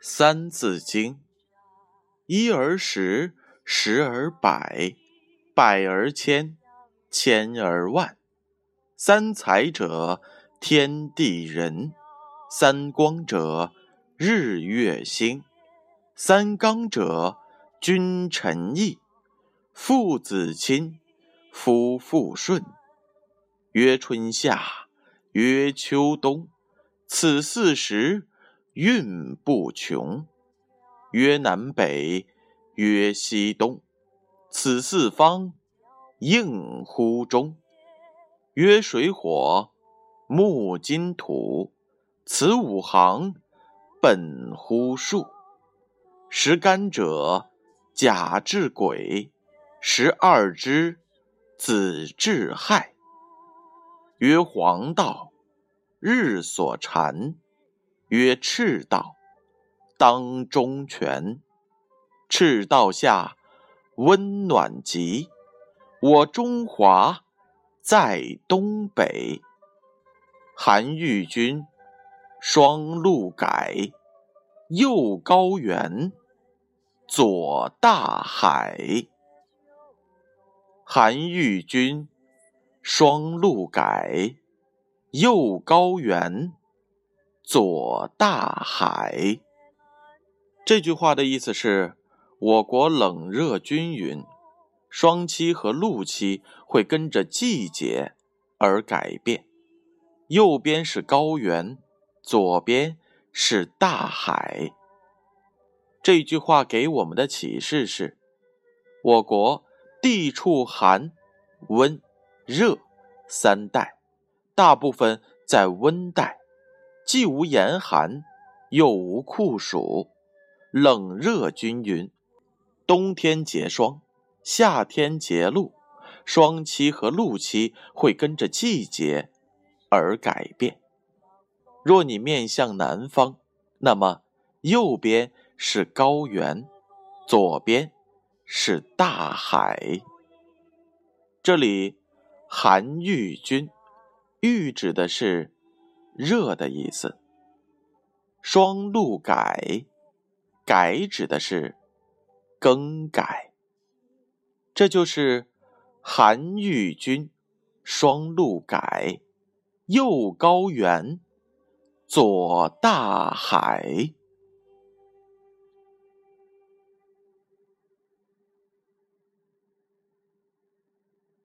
三字经：一而十，十而百，百而千，千而万。三才者，天地人；三光者，日月星；三纲者，君臣义。父子亲，夫妇顺。曰春夏，曰秋冬，此四时。运不穷，曰南北，曰西东，此四方应乎中；曰水火木金土，此五行本乎数。十干者，甲至癸；十二支，子至亥。曰黄道，日所缠。曰赤道，当中权。赤道下，温暖极。我中华在东北。韩愈君，双路改，右高原，左大海。韩愈君，双路改，右高原。左大海。这句话的意思是，我国冷热均匀，霜期和露期会跟着季节而改变。右边是高原，左边是大海。这句话给我们的启示是：我国地处寒、温、热三带，大部分在温带。既无严寒，又无酷暑，冷热均匀。冬天结霜，夏天结露，霜期和露期会跟着季节而改变。若你面向南方，那么右边是高原，左边是大海。这里寒愈君，愈指的是。热的意思。双陆改，改指的是更改。这就是韩愈君，双陆改，右高原，左大海。